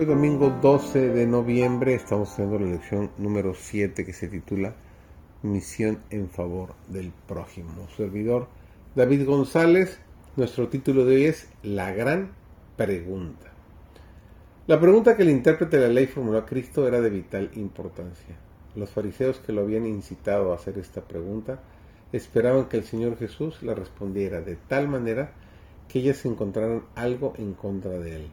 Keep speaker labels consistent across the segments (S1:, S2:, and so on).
S1: Hoy domingo 12 de noviembre estamos haciendo la lección número 7 que se titula Misión en favor del prójimo. Servidor David González, nuestro título de hoy es La gran pregunta. La pregunta que el intérprete de la ley formuló a Cristo era de vital importancia. Los fariseos que lo habían incitado a hacer esta pregunta esperaban que el Señor Jesús la respondiera de tal manera que ellas encontraran algo en contra de él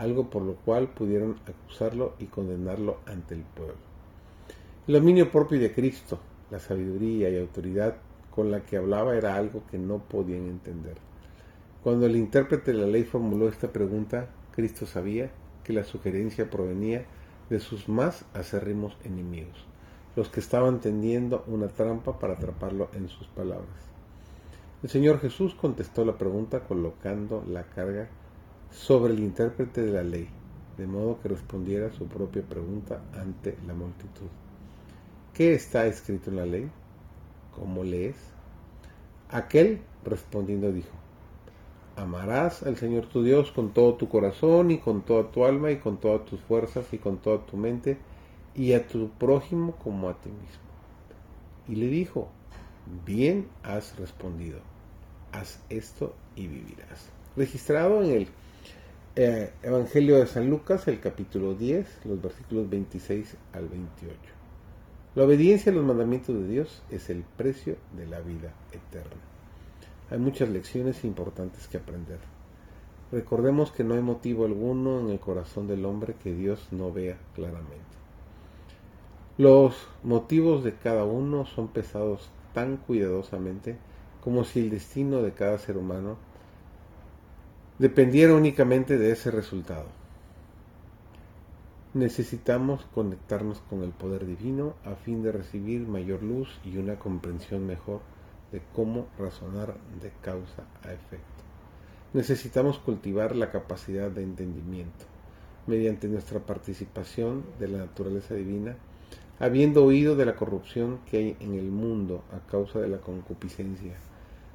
S1: algo por lo cual pudieron acusarlo y condenarlo ante el pueblo. El dominio propio de Cristo, la sabiduría y autoridad con la que hablaba era algo que no podían entender. Cuando el intérprete de la ley formuló esta pregunta, Cristo sabía que la sugerencia provenía de sus más acérrimos enemigos, los que estaban tendiendo una trampa para atraparlo en sus palabras. El Señor Jesús contestó la pregunta colocando la carga sobre el intérprete de la ley, de modo que respondiera su propia pregunta ante la multitud. ¿Qué está escrito en la ley? ¿Cómo lees? Aquel respondiendo dijo, amarás al Señor tu Dios con todo tu corazón y con toda tu alma y con todas tus fuerzas y con toda tu mente y a tu prójimo como a ti mismo. Y le dijo, bien has respondido, haz esto y vivirás. Registrado en el eh, Evangelio de San Lucas, el capítulo 10, los versículos 26 al 28. La obediencia a los mandamientos de Dios es el precio de la vida eterna. Hay muchas lecciones importantes que aprender. Recordemos que no hay motivo alguno en el corazón del hombre que Dios no vea claramente. Los motivos de cada uno son pesados tan cuidadosamente como si el destino de cada ser humano dependiera únicamente de ese resultado. Necesitamos conectarnos con el poder divino a fin de recibir mayor luz y una comprensión mejor de cómo razonar de causa a efecto. Necesitamos cultivar la capacidad de entendimiento mediante nuestra participación de la naturaleza divina, habiendo oído de la corrupción que hay en el mundo a causa de la concupiscencia.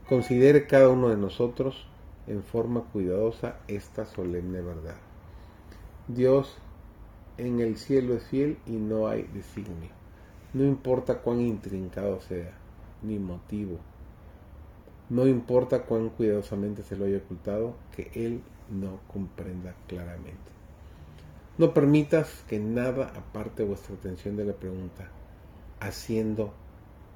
S1: Considere cada uno de nosotros en forma cuidadosa esta solemne verdad. Dios en el cielo es fiel y no hay designio. No importa cuán intrincado sea, ni motivo. No importa cuán cuidadosamente se lo haya ocultado, que Él no comprenda claramente. No permitas que nada aparte vuestra atención de la pregunta, haciendo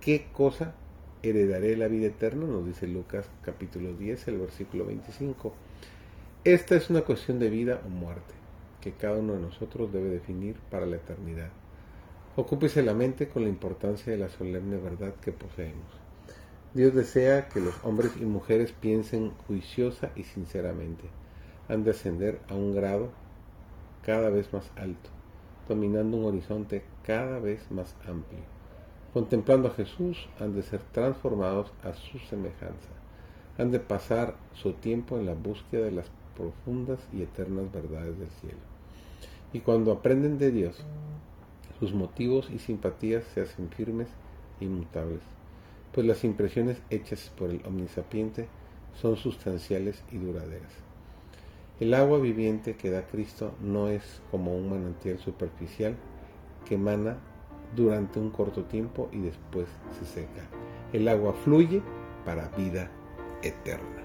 S1: qué cosa heredaré la vida eterna, nos dice Lucas capítulo 10, el versículo 25. Esta es una cuestión de vida o muerte, que cada uno de nosotros debe definir para la eternidad. Ocúpese la mente con la importancia de la solemne verdad que poseemos. Dios desea que los hombres y mujeres piensen juiciosa y sinceramente. Han de ascender a un grado cada vez más alto, dominando un horizonte cada vez más amplio Contemplando a Jesús han de ser transformados a su semejanza. Han de pasar su tiempo en la búsqueda de las profundas y eternas verdades del cielo. Y cuando aprenden de Dios, sus motivos y simpatías se hacen firmes e inmutables, pues las impresiones hechas por el omnisapiente son sustanciales y duraderas. El agua viviente que da Cristo no es como un manantial superficial que emana durante un corto tiempo y después se seca. El agua fluye para vida eterna.